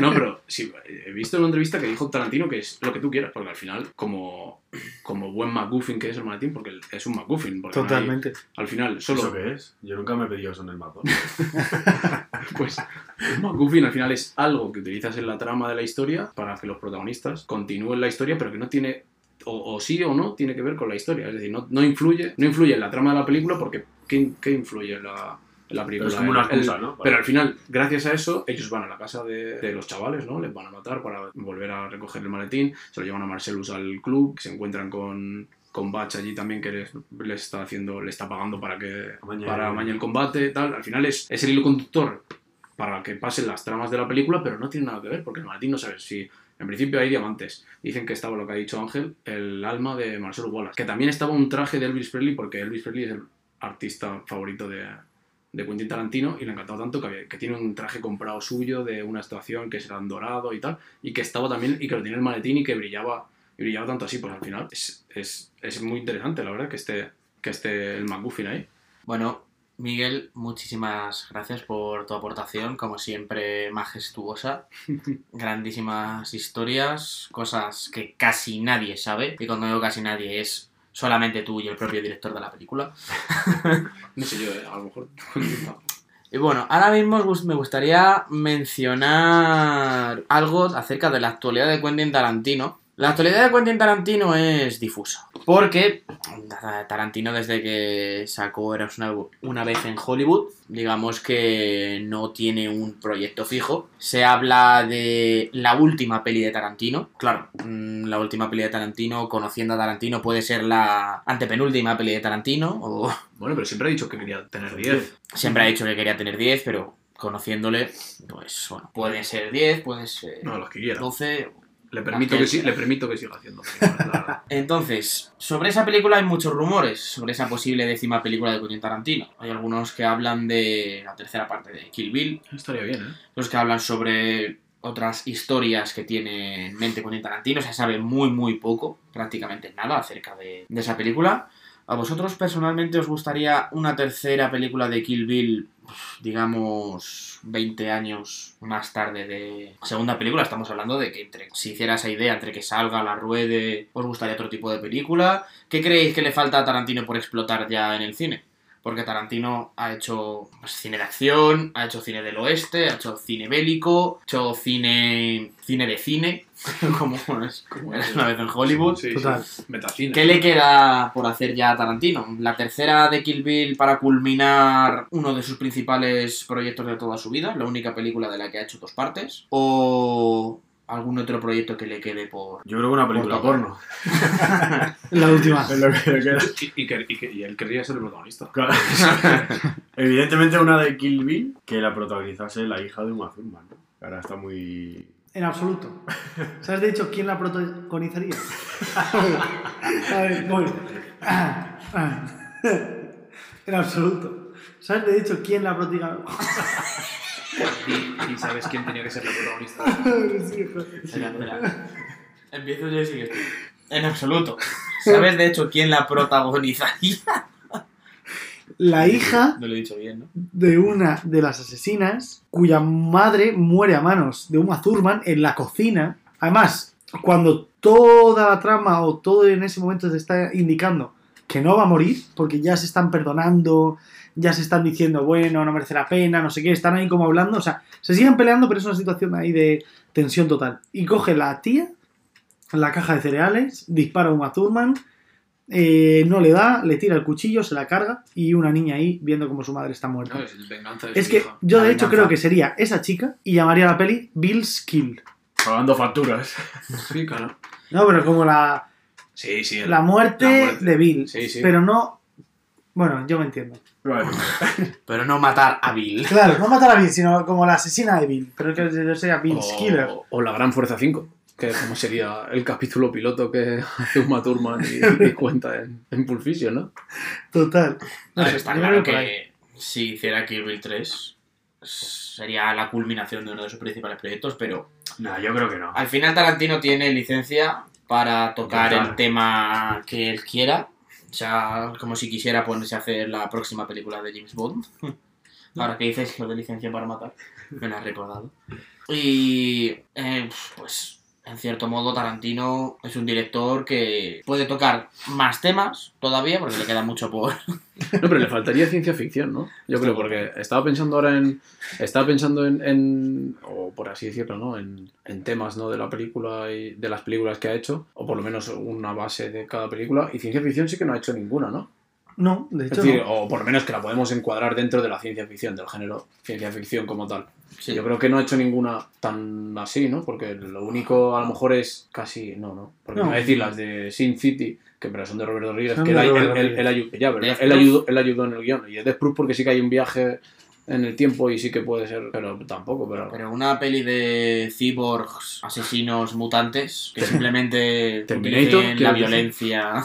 No, pero sí, he visto en una entrevista que dijo Tarantino que es lo que tú quieras, porque al final, como, como buen McGuffin que es el maletín, porque es un McGuffin, porque no hay- Totalmente. al final ¿Eso solo qué es? Yo nunca me he pedido eso en el mapa. *laughs* Pues un MacGuffin al final es algo que utilizas en la trama de la historia para que los protagonistas continúen la historia, pero que no tiene, o, o sí o no, tiene que ver con la historia. Es decir, no, no influye no influye en la trama de la película porque ¿qué, qué influye en la, la película? Pero es como una excusa, el- ¿no? Vale. Pero al final, gracias a eso, ellos van a la casa de, de los chavales, ¿no? Les van a matar para volver a recoger el maletín, se lo llevan a Marcelus al club, se encuentran con con Batch allí también que les, les está haciendo le está pagando para que Amañe. para amañar el combate tal al final es, es el hilo conductor para que pasen las tramas de la película, pero no tiene nada que ver, porque el maletín no sabes si. En principio hay diamantes. Dicen que estaba lo que ha dicho Ángel, el alma de Marcel Wallace. Que también estaba un traje de Elvis Presley, porque Elvis Presley es el artista favorito de, de Quentin Tarantino y le encantaba tanto que, había- que tiene un traje comprado suyo de una estación que será en dorado y tal, y que estaba también, y que lo tiene el maletín y que brillaba, y brillaba tanto así, pues al final es, es, es muy interesante, la verdad, que esté, que esté el McGuffin ahí. Bueno, Miguel, muchísimas gracias por tu aportación, como siempre majestuosa. *laughs* Grandísimas historias, cosas que casi nadie sabe. Y cuando digo casi nadie es solamente tú y el propio director de la película. *laughs* No sé yo, a lo mejor... Y bueno, ahora mismo me gustaría mencionar algo acerca de la actualidad de Quentin Tarantino. La actualidad de Quentin Tarantino es difusa. Porque Tarantino desde que sacó Eras una, una vez en Hollywood, digamos que no tiene un proyecto fijo. Se habla de la última peli de Tarantino. Claro, mm, la última peli de Tarantino, conociendo a Tarantino, puede ser la antepenúltima peli de Tarantino o Bueno, pero siempre ha dicho que quería tener 10. Siempre ha dicho que quería tener 10, pero conociéndole, pues bueno, pueden ser 10, pueden ser No, los que quiera. 12. Le permito, que, sí, le permito que siga haciendo. películas. *laughs* Entonces, sobre esa película hay muchos rumores, sobre esa posible décima película de Quentin Tarantino. Hay algunos que hablan de la tercera parte de Kill Bill, Estaría bien, ¿eh? los que hablan sobre otras historias que tiene en mente Quentin Tarantino. Se sabe muy, muy poco, prácticamente nada acerca de, de esa película. ¿A vosotros personalmente os gustaría una tercera película de Kill Bill, digamos, 20 años más tarde de segunda película? Estamos hablando de que entre, si hiciera esa idea entre que salga, la ruede, ¿os gustaría otro tipo de película? ¿Qué creéis que le falta a Tarantino por explotar ya en el cine? Porque Tarantino ha hecho pues, cine de acción, ha hecho cine del oeste, ha hecho cine bélico, ha hecho cine, cine de cine, *laughs* como es, como es una vez en Hollywood. Sí, Total. sí. Metacine. ¿Qué le queda por hacer ya a Tarantino? ¿La tercera de Kill Bill para culminar uno de sus principales proyectos de toda su vida? ¿La única película de la que ha hecho dos partes? ¿O algún otro proyecto que le quede por... Yo creo que una película Porno. porno. *laughs* La última. Es lo que le queda. Y, y y él querría ser el protagonista. Claro. *laughs* Evidentemente una de Kill Bill que la protagonizase la hija de Uma Thurman, Ahora está muy... En absoluto. ¿Sabes de hecho quién la protagonizaría? *laughs* A ver, voy. En absoluto. ¿Sabes de hecho quién la protagonizaría? Y, y sabes quién tenía que ser el protagonista. *laughs* Espera, espera. Empiezo yo y sigues tú. En absoluto. ¿Sabes de hecho quién la protagonizaría? La hija No lo he dicho bien, ¿no? de una de las asesinas cuya madre muere a manos de Uma Thurman en la cocina. Además, cuando toda la trama o todo en ese momento se está indicando que no va a morir, porque ya se están perdonando, ya se están diciendo, bueno, no merece la pena, no sé qué, están ahí como hablando, o sea, se siguen peleando, pero es una situación ahí de tensión total. Y coge la tía, la caja de cereales, dispara a Uma Thurman, eh, no le da, le tira el cuchillo, se la carga y una niña ahí viendo como su madre está muerta. No, es el venganza de Es su que yo La de hecho venganza. creo que sería esa chica y llamaría a la peli Bill's Kill. Pagando facturas. Sí, claro. No, pero como la, Sí, sí. el- la, muerte, la muerte. de Bill. Sí, sí. Pero no... Bueno, yo me entiendo. Vale. *laughs* Pero no matar a Bill. Claro, no matar a Bill, sino como la asesina de Bill. Pero que yo sería Bill's Killer. O, o la Gran Fuerza 5, que como sería el capítulo piloto que *laughs* hace Uma Thurman y, y *laughs* cuenta en, en Pulp Fiction, ¿no? Total. No ver, está claro que si hiciera Kill Bill 3, sería la culminación de uno de sus principales proyectos, pero No, yo creo que no. al final Tarantino tiene licencia para tocar Total. el tema que él quiera. O sea, como si quisiera ponerse a hacer la próxima película de James Bond. *laughs* Ahora que dices lo de licencia para matar, me lo has recordado. Y eh, pues en cierto modo Tarantino es un director que puede tocar más temas todavía, porque le queda mucho por... No, pero le faltaría ciencia ficción, ¿no? Yo creo, porque estaba pensando ahora en. Estaba pensando en. en- o por así decirlo, ¿no? En, en temas, ¿no? De la película y de las películas que ha hecho, o por lo menos una base de cada película, y ciencia ficción sí que no ha hecho ninguna, ¿no? No, de Es hecho. decir, no. o por lo menos que la podemos encuadrar dentro de la ciencia ficción, del género ciencia ficción como tal. Sí. Yo creo que no ha hecho ninguna tan así, ¿no? Porque lo único a lo mejor es casi. No, no. Porque No. me va a decir las de Sin City, que pero son de Robert Rodríguez, que él, de ayudó, en el guion. Y es Death Proof porque sí que hay un viaje en el tiempo y sí que puede ser, pero tampoco, pero. Pero una peli de cyborgs, asesinos, mutantes, que *laughs* simplemente Terminator, la violencia.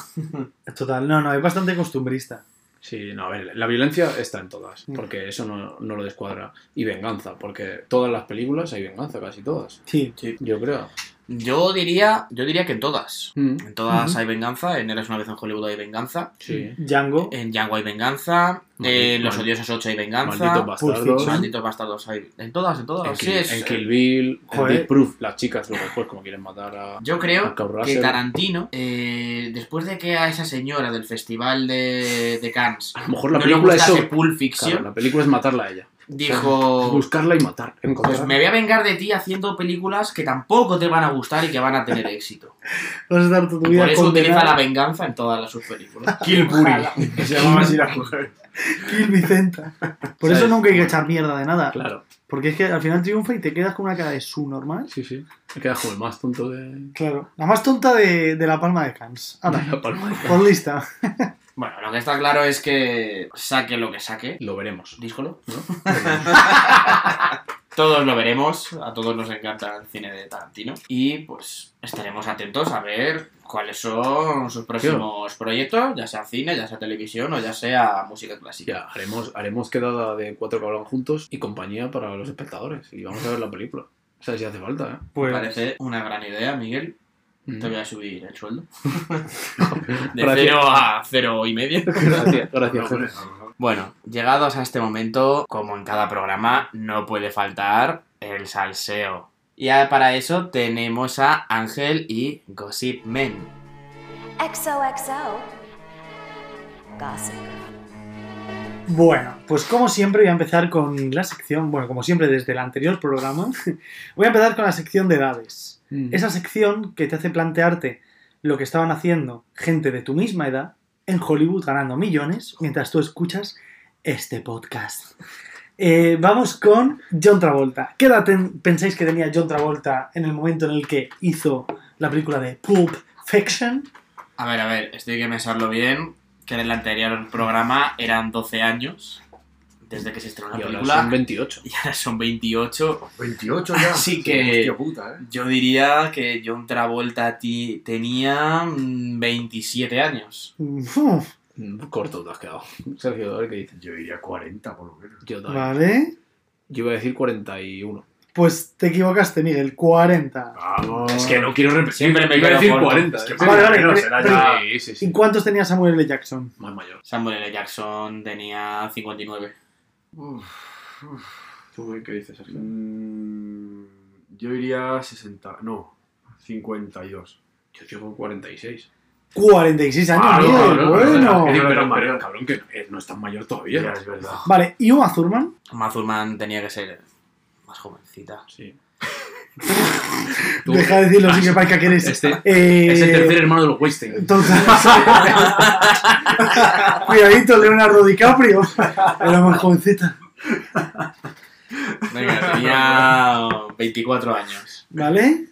Total, no, no, es bastante costumbrista. Sí, no, a ver, la violencia está en todas, porque eso no, no lo descuadra. Y venganza, porque todas las películas hay venganza, casi todas. Sí. Yo creo. Yo diría, yo diría que en todas. Mm, En todas hay venganza, en Eres una vez en Hollywood hay venganza, Sí. Django. en Django hay venganza, Maldito- en Los Odiosos 8 hay venganza, Malditos bastardos. Malditos Bastardos hay... En todas, en todas. En, Sí, Kill, es- en Kill Bill, en. Death Proof, las chicas luego después como quieren matar a... Yo creo que. Tarantino, eh, después de que a esa señora del festival de, de Cannes A lo mejor la no le película es. Pulp Fiction, Claro, la película es matarla a ella. Dijo... Buscarla y matar. Pues me voy a vengar de ti haciendo películas que tampoco te van a gustar y que van a tener éxito. *laughs* Vas a estar tu vida por eso utiliza condenado. la venganza en todas las sus películas. *laughs* Kill Puri, que se llamaba así la mujer. *laughs* Kill Vicenta. Por eso ¿Sabes? nunca hay que echar mierda de nada. Claro, Porque es que al final triunfa y te quedas con una cara de su normal. sí, sí. Me queda como el más tonto de... Claro. La más tonta de, de la palma de Cans. Anda, la palma de- por lista. *laughs* Bueno, lo que está claro es que saque lo que saque, Lo veremos. díscolo. ¿no? *laughs* Todos lo veremos, a todos nos encanta el cine de Tarantino. Y pues estaremos atentos a ver cuáles son sus próximos proyectos, ya sea cine, ya sea televisión o ya sea música clásica. Ya, haremos, haremos quedada de cuatro que hablan juntos y compañía para los espectadores. Y vamos a ver la película. O sea, si hace falta, ¿eh? Me Pues. parece una gran idea, Miguel. Mm. Te voy a subir el sueldo. *laughs* De Gracias. cero a cero y medio. Gracias, gracias. *laughs* No. Bueno, llegados a este momento, como en cada programa, no puede faltar el salseo. Y para eso tenemos a Ángel y Gossip Men. XOXO. Gossip. Bueno, pues como siempre voy a empezar con la sección, bueno, como siempre desde el anterior programa, *laughs* voy a empezar con la sección de edades. Mm. Esa sección que te hace plantearte lo que estaban haciendo gente de tu misma edad en Hollywood ganando millones mientras tú escuchas este podcast. Eh, vamos con John Travolta. ¿Qué edad pensáis que tenía John Travolta en el momento en el que hizo la película de Pulp Fiction? A ver, a ver, esto hay que pensarlo bien, que en el anterior programa eran 12 años, desde que se estrenó la Y ahora película, son 28. *laughs* y ahora son 28. 28 ya. *laughs* Así que- Hostia puta, eh. Yo diría que John Travolta ti- tenía mm, 27 años. Uf, Mm, Corto te has quedado. *laughs* Sergio, a ver qué dices. Yo diría 40 por lo menos. Yo también. vale. Yo iba a decir 41. Pues te equivocaste, Miguel. 40. Vamos. Es que no quiero repetir. Siempre me iba a quedo decir corto. 40. Es que ¿eh? Vale, vale, pero- será ya- Sí, sí, ¿Y sí. cuántos tenía Samuel L. Jackson? Más mayor. Samuel L. Jackson tenía 59. Uf, uf. ¿Tú qué dices, Sergio? Mm, yo iría 60. No, 52. Yo digo 46. 46 años, Ah, no, no, bueno. Eh, pero, pero, cabrón, que eh, no es tan mayor Ya, todavía. es verdad. Vale, ¿y Uma Thurman? Mazurman tenía que ser más jovencita. Sí. Tú- Deja de decirlo, sí que parezca que eres. Este eh, es el tercer hermano de los Weinstein. Entonces. *laughs* Cuidadito, Leonardo DiCaprio. *laughs* Era más jovencita. Venga, tenía 24 años. ¿Vale?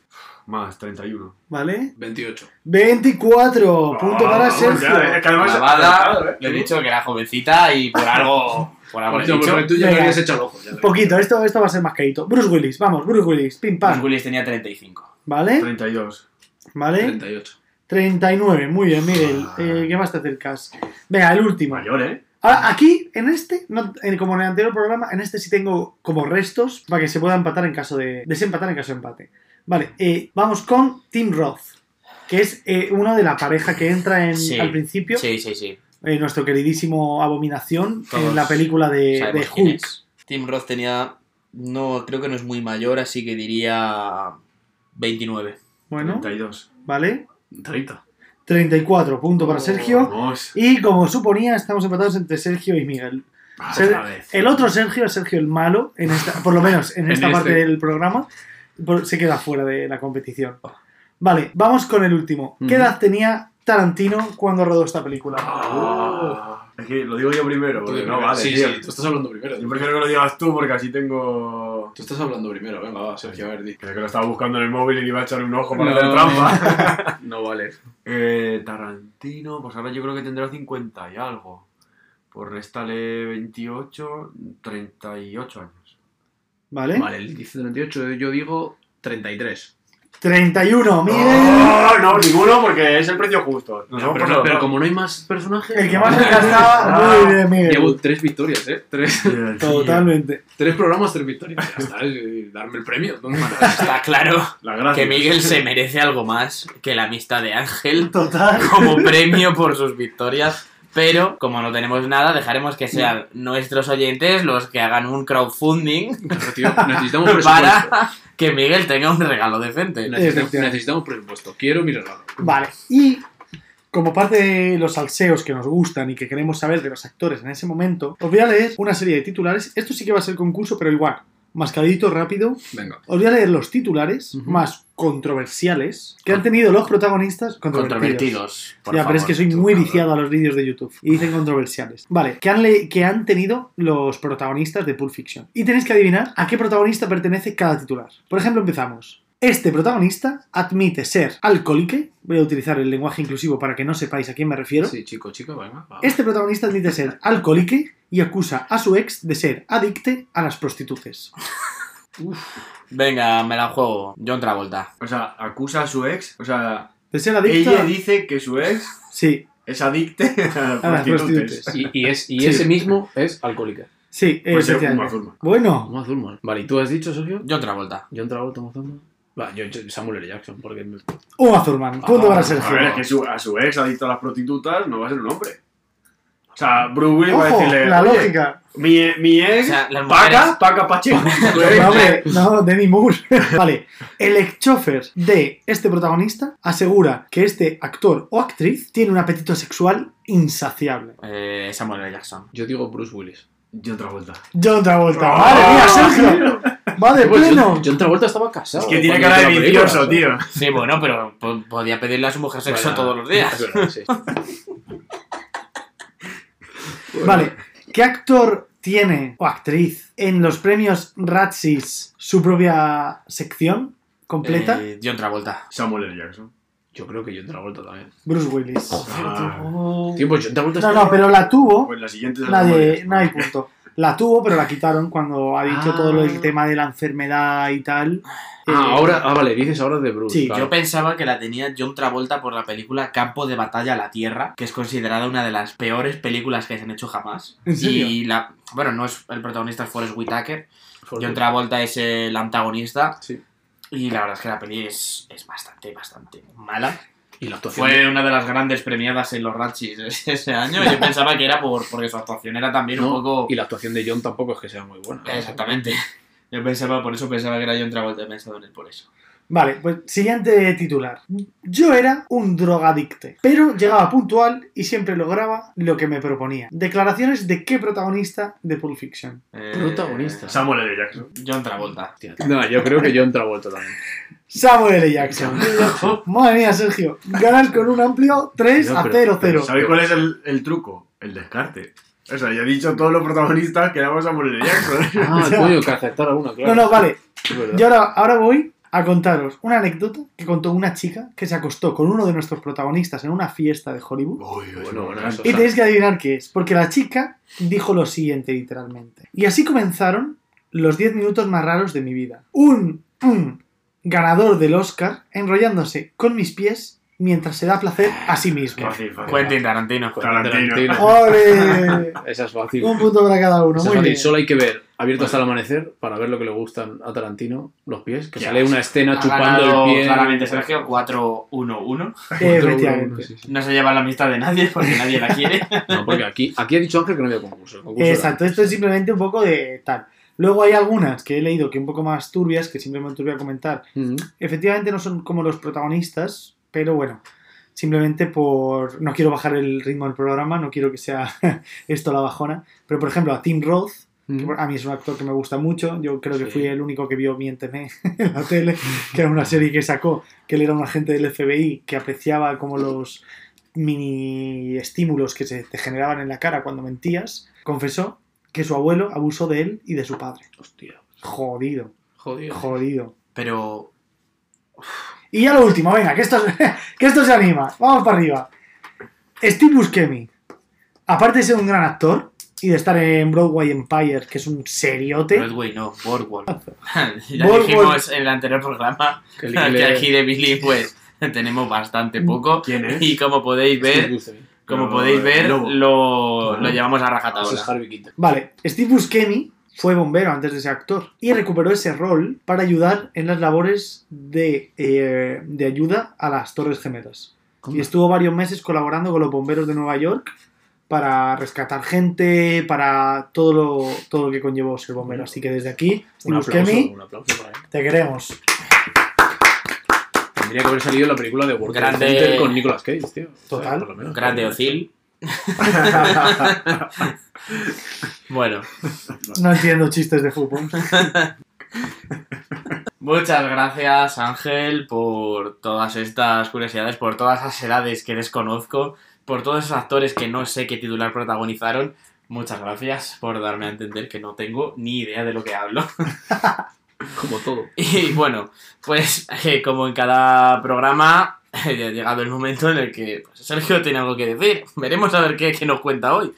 Más, 31. ¿Vale? 28. 24. Punto para Sergio. ya, es que además- ¿eh? le he dicho que era jovencita y por algo. Por algo le he dicho. porque tú ya Venga. le habías hecho el ojo. ya Poquito, esto, esto va a ser más caído. Bruce Willis, vamos, Bruce Willis, pim Bruce pam. Willis tenía 35. ¿Vale? 32. ¿Vale? 38. 39, muy bien, Miguel. Eh, ¿Qué más te acercas? Venga, el último. Mayor, ¿eh? Ahora, aquí, en este, no- en- como en el anterior programa, en este sí tengo como restos para que se pueda empatar en caso de. desempatar en caso de empate. Vale, eh, vamos con Tim Roth, que es eh, uno de la pareja que entra en, Sí, al principio, Sí, sí, sí. eh, nuestro queridísimo Abominación, Todos en la película de, de Hulk. Tim Roth tenía. No, creo que no es muy mayor, así que diría. 29. Bueno, 32. vale. 30. 34 puntos para Sergio. Vamos. Y como suponía, estamos empatados entre Sergio y Miguel. Ser- Otra vez. el otro Sergio es Sergio el malo, en esta, por lo menos en *laughs* En esta parte este. del programa, se queda fuera de la competición. Vale, vamos con el último. ¿Qué edad tenía Tarantino cuando rodó esta película? Ah, es que lo digo yo primero, porque no vale, sí, tío. sí, tú estás hablando primero. Yo prefiero que lo digas tú porque así tengo. Tú estás hablando primero, venga, va, Sergio, a ver, di. Creo que lo estaba buscando en el móvil y le iba a echar un ojo para No. hacer trampa. *laughs* No vale. eh, Tarantino, pues ahora yo creo que tendrá 50 y algo. Por réstale 28, 38 años. ¿Vale? Vale, el dice 38, yo digo 33. 31, Miguel. ¡Oh! No, ninguno porque es el precio justo. Nos pero, como no hay más personajes. El que más *laughs* muy bien, Miguel. Llevo tres victorias, ¿eh? Tres. Totalmente. tres programas, tres victorias. Ya está, es- darme el premio. ¿Dónde Está claro La gracia. que Miguel se merece algo más que la amistad de Ángel Total. como premio por sus victorias. Pero, como no tenemos nada, dejaremos que sean nuestros oyentes los que hagan un crowdfunding Claro, tío, necesitamos *laughs* presupuesto. para que Miguel tenga un regalo decente. Necesitamos, necesitamos presupuesto. Quiero mi regalo. Vale, y como parte de los salseos que nos gustan y que queremos saber de los actores en ese momento, os voy a leer una serie de titulares. Esto sí que va a ser concurso, pero igual, mascadito, rápido. Venga. Os voy a leer los titulares más controversiales que han tenido los protagonistas controvertidos. Controvertidos. por ya, pero es que soy muy viciado a los vídeos de YouTube. Y dicen controversiales. Vale, que han, que han tenido los protagonistas de Pulp Fiction. Y tenéis que adivinar a qué protagonista pertenece cada titular. Por ejemplo, empezamos. Este protagonista admite ser alcohólico. Voy a utilizar el lenguaje inclusivo para que no sepáis a quién me refiero. Sí, chico, chico, venga. Este protagonista admite ser alcohólico y acusa a su ex de ser adicte a las prostitutes. *laughs* Venga, me la juego. John Travolta. O sea, acusa a su ex. O sea, ¿De ser adicto? ella dice que su ex Sí, es adicte a A las *laughs* prostitutas. Y, y es, y Sí. ese mismo es alcohólica. sí, efectivamente. Uma Thurman. Bueno, Uma Thurman. Vale, ¿y tú has dicho, Sergio? John Travolta. John Travolta, Uma Thurman. Yo, Samuel L. Jackson, porque... me- Uma Thurman. Punto Ah, para A Sergio. ver, es que su- a su ex adicto a las prostitutas no va a ser un hombre. O sea, Bruce Willis va a decirle. la "Oye, lógica. Mi, mi ex, O sea, las paca, paca Pacheco. No, hombre, no, Demi Moore. *laughs* vale, el ex chofer de este protagonista asegura que este actor o actriz tiene un apetito sexual insaciable. Eh, Samuel L. Jackson. Yo digo Bruce Willis. Yo otra vuelta. John Travolta. ¡Oh! Madre mía, Sergio. Va de Pues pleno. John, John Travolta estaba casado. Es que tiene cara de vicioso, tío. Sí, bueno, pero po- podía pedirle a su mujer sexo Bueno, todos los días. *laughs* verdad, sí. Vale, ¿qué actor tiene o actriz en los premios Razzies su propia sección completa? Eh, John Travolta. Samuel L. Jackson. Yo creo que John Travolta también. Bruce Willis. Ah, Tío, pues John Travolta No, no, pero la tuvo. pues la siguiente Nadie, hay punto. La tuvo, pero la quitaron cuando ha dicho Ah. todo lo del tema de la enfermedad y tal. Ah, Eh, ahora, ah, vale, dices ahora de Bruce. Sí, claro. Yo pensaba que la tenía John Travolta por la película Campo de Batalla a la Tierra, que es considerada una de las peores películas que se han hecho jamás. ¿En serio? Y la. Bueno, no es el protagonista es Forrest Whitaker. For- John Travolta es el antagonista. Sí. Y la verdad es que la peli es, es bastante, bastante mala. Y la actuación. Fue una de las grandes premiadas en los Ratchis *laughs* ese año. Yo *laughs* pensaba que era por, porque su actuación era también un poco. Y la actuación de John tampoco es que sea muy buena. Exactamente. Yo pensaba, por eso pensaba que era John Travolta, he pensado en él por eso. Vale, pues siguiente titular. Yo era un drogadicte, pero llegaba puntual y siempre lograba lo que me proponía. Declaraciones de qué protagonista de Pulp Fiction. Eh, Protagonista. Samuel L. Jackson. John Travolta. No, yo creo que John Travolta también. Samuel L. Jackson. *laughs* Madre mía, Sergio. Ganas con un amplio 3 No, a pero- 0 0. ¿Sabéis cuál es el, el truco? El descarte. O sea, ya he dicho todos los protagonistas que éramos Samuel L. Jackson. *laughs* Ah, coño, que aceptar alguna, claro. No, no, vale. Yo ahora, ahora voy a contaros una anécdota que contó una chica que se acostó con uno de nuestros protagonistas en una fiesta de Hollywood. Uy, uy, Bueno, bueno, uy. eso- Y tenéis que adivinar qué es, porque la chica dijo lo siguiente literalmente. Y así comenzaron los 10 minutos más raros de mi vida. Un, un ganador del Oscar enrollándose con mis pies mientras se da placer a sí mismo. Fácil, fácil. Quentin Tarantino. Tarantino. ¡Ole! Esa es fácil. Un punto para cada uno. Muy bien. Solo hay que ver Abierto hasta el amanecer para ver lo que le gustan a Tarantino, los pies. Que Ya, sale una escena chupando ganado el pie. claramente Sergio 4-1-1. Efectivamente. Sí, sí. No se lleva la amistad de nadie porque nadie la quiere. No, porque aquí, aquí ha dicho Ángel que no había concurso. Exacto, esto es simplemente un poco de tal. Luego hay algunas que he leído que un poco más turbias, que simplemente os voy a comentar. Efectivamente no son como los protagonistas, pero bueno, simplemente por... No quiero bajar el ritmo del programa, no quiero que sea *laughs* esto la bajona, pero por ejemplo a Tim Roth, que a mí es un actor que me gusta mucho, yo creo que Sí. fui el único que vio Miénteme *laughs* en la tele, que era una serie que sacó, que él era un agente del FBI que apreciaba como los mini estímulos que se te generaban en la cara cuando mentías, confesó que su abuelo abusó de él y de su padre. Hostia. Jodido, Jodido. jodido. Pero Y ya lo último, venga, que esto, *laughs* que esto se anima. Vamos para arriba. Steve Buscemi, aparte de ser un gran actor y de estar en Broadway Empire, que es un seriote, Broadway no, Boardwalk. *laughs* ya Boardwalk. dijimos en el anterior programa Que que, le- le- aquí de Billy pues *laughs* tenemos bastante poco. ¿Quién es? Y como podéis ver, como podéis ver, lo, lo llevamos a rajatabla. es Harvey Keitel. Vale, Steve Buscemi fue bombero antes de ser actor y recuperó ese rol para ayudar en las labores de, eh, de ayuda a las Torres Gemelas. Y estuvo varios meses colaborando con los bomberos de Nueva York para rescatar gente, para todo lo, todo lo que conllevó ser bombero. Así que desde aquí, Un aplauso, Buscemi, un aplauso para él. te queremos. Tendría que haber salido en la película de World Grande- Center con Nicolas Cage, tío. Total. Por lo menos. Grande Ocil. *laughs* Bueno, No entiendo chistes de fútbol. *laughs* muchas gracias Ángel por todas estas curiosidades, por todas las edades que desconozco, por todos esos actores que no sé qué titular protagonizaron. Muchas gracias por darme a entender que no tengo ni idea de lo que hablo. *laughs* Como todo. Y bueno, pues eh, como en cada programa, *laughs* llegado el momento en el que pues, Sergio tiene algo que decir. Veremos a ver qué, qué nos cuenta hoy.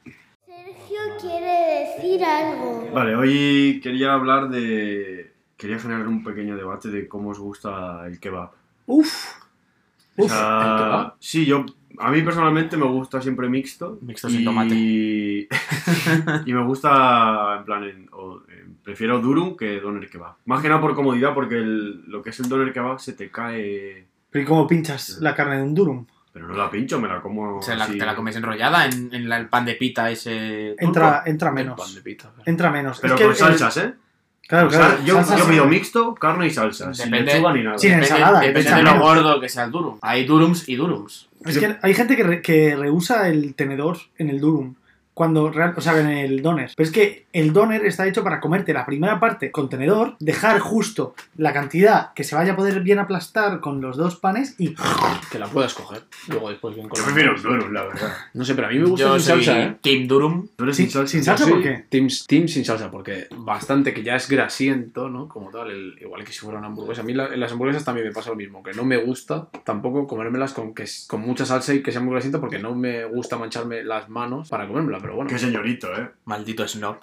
Sergio quiere decir algo. Vale, hoy quería hablar de. Quería generar un pequeño debate de cómo os gusta el kebab. Uf. O Uf. sea, ¿el kebab? Sí, yo. A mí personalmente me gusta siempre mixto. Mixto sin tomate. Y *laughs* me gusta, en plan, en- o, eh, prefiero durum que doner kebab. Más que nada por comodidad, porque el- lo que es el doner kebab se te cae. Pero ¿y cómo pinchas la carne de un durum? Pero no la pincho, me la como. Se la, así. te la comes enrollada en, en la- el pan de pita ese. Entra, entra El menos. pan de pita. Entra menos. Pero Es que con el- salsas, ¿eh? Claro, O sea, claro. yo, salsas yo sí. pido mixto, carne y salsa. Sin Depende- lechuga ni nada. Sí, Depende, ensalada, depende echa de lo menos. gordo que sea el durum. Hay durums y durums. Es que hay gente que, re- que rehúsa el tenedor en el durum. Cuando real, o sea, en el doner. Pero es que el doner está hecho para comerte la primera parte con tenedor, dejar justo la cantidad que se vaya a poder bien aplastar con los dos panes y Que la puedas coger. Luego después bien con Yo prefiero durum, la verdad. No sé, pero a mí me gusta Yo sin soy salsa, ¿eh? Team Durum. ¿Tú eres sin, sin salsa? sin salsa, ¿por qué? Team, team sin salsa, porque bastante que ya es grasiento, ¿no? Como tal, el- igual que si fuera una hamburguesa. A mí la- en las hamburguesas también me pasa lo mismo, que no me gusta tampoco comérmelas con, que, con mucha salsa y que sea muy grasiento, porque no me gusta mancharme las manos para comérmela, pero bueno. Qué señorito, ¿eh? Maldito snob.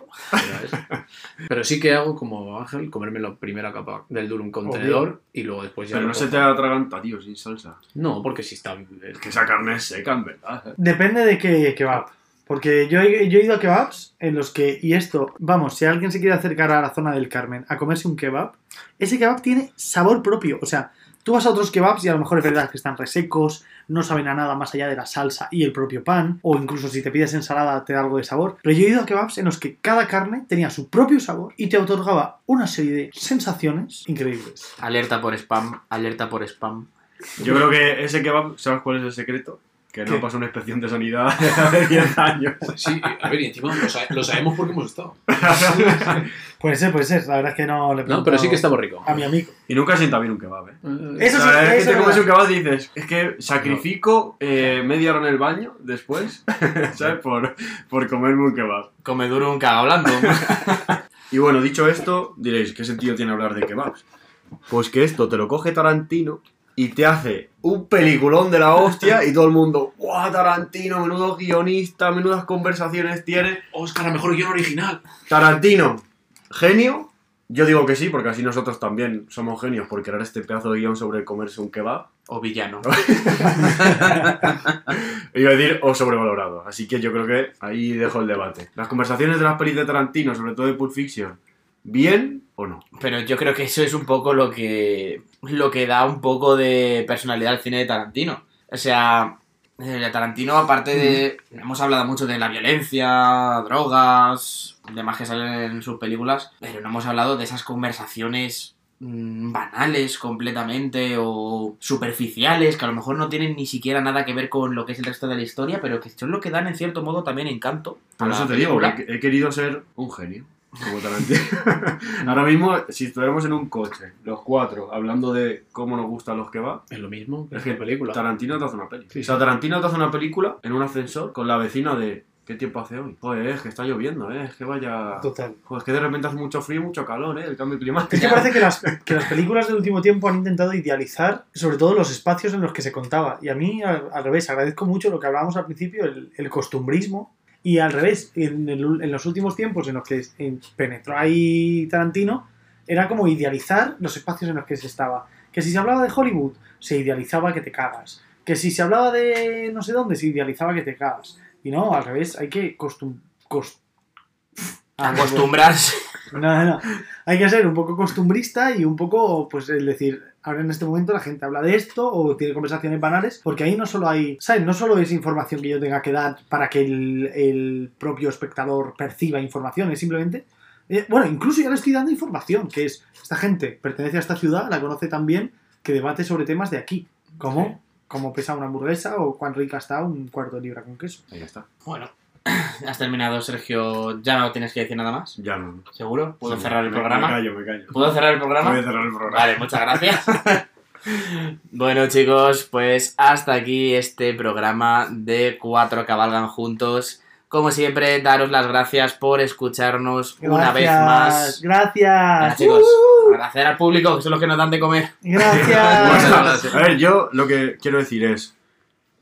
pero sí que hago como Ángel, comerme la primera capa del durum con Obvio. tenedor y luego después ya... Pero no se te atraganta, tío, sin salsa. No, porque si está... Es que esa carne es seca, en verdad. Depende de qué kebab. Porque yo he, yo he ido a kebabs en los que, y esto, vamos, si alguien se quiere acercar a la zona del Carmen a comerse un kebab, ese kebab tiene sabor propio. O sea, tú vas a otros kebabs y a lo mejor es verdad que están resecos, no saben a nada más allá de la salsa y el propio pan, o incluso si te pides ensalada te da algo de sabor. Pero yo he ido a kebabs en los que cada carne tenía su propio sabor y te otorgaba una serie de sensaciones increíbles. Alerta por spam, alerta por spam. Yo creo que ese kebab, ¿sabes cuál es el secreto? Que no ¿Qué? pasa una inspección de sanidad *laughs* hace 10 años. Sí, a ver, y encima lo, sa- lo sabemos porque hemos estado. *laughs* Puede ser, puede ser. La verdad es que no le No, pero sí que estamos rico. a mi amigo. Y nunca sienta bien un kebab, ¿eh? Eso O sí, sea, es eso que te comes verdad. un kebab y dices, es que sacrifico eh, media hora en el baño después, *laughs* ¿sabes? Por, por comerme un kebab. Come Durum caga hablando. Y bueno, dicho esto, diréis, ¿qué sentido tiene hablar de kebabs? Pues que esto te lo coge Tarantino y te hace un peliculón de la hostia y todo el mundo, ¡guau, Tarantino, menudo guionista, menudas conversaciones tiene! Oscar, a mejor guion original. Tarantino, genio, Yo digo que sí, porque así nosotros también somos genios por crear este pedazo de guion sobre comerse un kebab. O villano. *laughs* Iba a decir o sobrevalorado. Así que yo creo que ahí dejo el debate. Las conversaciones de las pelis de Tarantino, sobre todo de Pulp Fiction, ¿bien o no? Pero yo creo que eso es un poco lo que. lo que da un poco de personalidad al cine de Tarantino. O sea. eh, Tarantino, aparte de. Hemos hablado mucho de la violencia, drogas, demás que salen en sus películas, pero no hemos hablado de esas conversaciones mm, banales completamente o superficiales que a lo mejor no tienen ni siquiera nada que ver con lo que es el resto de la historia, pero que son lo que dan en cierto modo también encanto. Por eso te digo, película. he querido ser un genio. Como Tarantino. *laughs* Ahora mismo, si estuviéramos en un coche, los cuatro, hablando de cómo nos gustan los kebab, Es lo mismo que Es que que película. Tarantino te hace una peli. Sí, o sea. Tarantino te hace una película en un ascensor con la vecina de ¿qué tiempo hace hoy? Joder, es que está lloviendo, ¿eh? Es que vaya... Total. Joder, es que de repente hace mucho frío y mucho calor, ¿eh? El cambio climático. Es que parece que las, *laughs* que las películas del último tiempo han intentado idealizar sobre todo los espacios en los que se contaba. Y a mí, al, al revés, agradezco mucho lo que hablábamos al principio, el, el costumbrismo. Y al revés, en, el- en los últimos tiempos en los que en- penetró ahí Tarantino, era como idealizar los espacios en los que se estaba. Que si se hablaba de Hollywood, se idealizaba que te cagas. Que si se hablaba de no sé dónde, se idealizaba que te cagas. Y no, al revés, hay que costum... cos- Ah, Acostumbrarse. no, no, no. Hay que ser un poco costumbrista y un poco, pues, el decir, ahora en este momento la gente habla de esto o tiene conversaciones banales, porque ahí no solo hay, ¿sabes? No solo es información que yo tenga que dar para que el, el propio espectador perciba información, es simplemente. eh, bueno, incluso ya le estoy dando información, que es, esta gente pertenece a esta ciudad, la conoce tan bien, que debate sobre temas de aquí, como cómo pesa una hamburguesa o cuán rica está un cuarto de libra con queso. Ahí está. Bueno, *clears throat* has terminado, Sergio. Ya no tienes que decir nada más. Ya no. ¿Seguro? ¿Puedo Sí, cerrar el me- programa? Me callo, me callo. ¿Puedo cerrar el programa? Voy a cerrar el programa. Vale, muchas gracias. *laughs* bueno, chicos, pues hasta aquí este programa de Cuatro Cabalgan Juntos. Como siempre, daros las gracias por escucharnos una vez más. Venga, Gracias. chicos, ¡Uh! agradecer al público, que son los que nos dan de comer. Gracias. *laughs* A ver, yo lo que quiero decir es.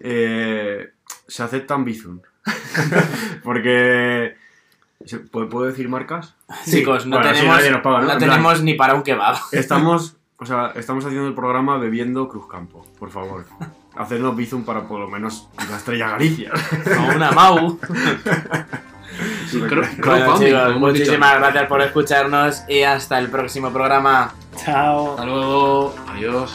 eh, se aceptan Bizum. *laughs* Porque. ¿se- ¿Puedo decir marcas? Chicos, no Bueno, tenemos, nadie nos paga, ¿no? no En plan- tenemos ni para un kebab. Estamos, o sea, estamos haciendo el programa bebiendo Cruzcampo, por favor. Hacernos Bizum para por lo menos la estrella Galicia. *laughs* O una Mau. *laughs* Sí, Bueno, chicos, muchísimas gracias por escucharnos y hasta el próximo programa. Chao. Hasta luego. Adiós.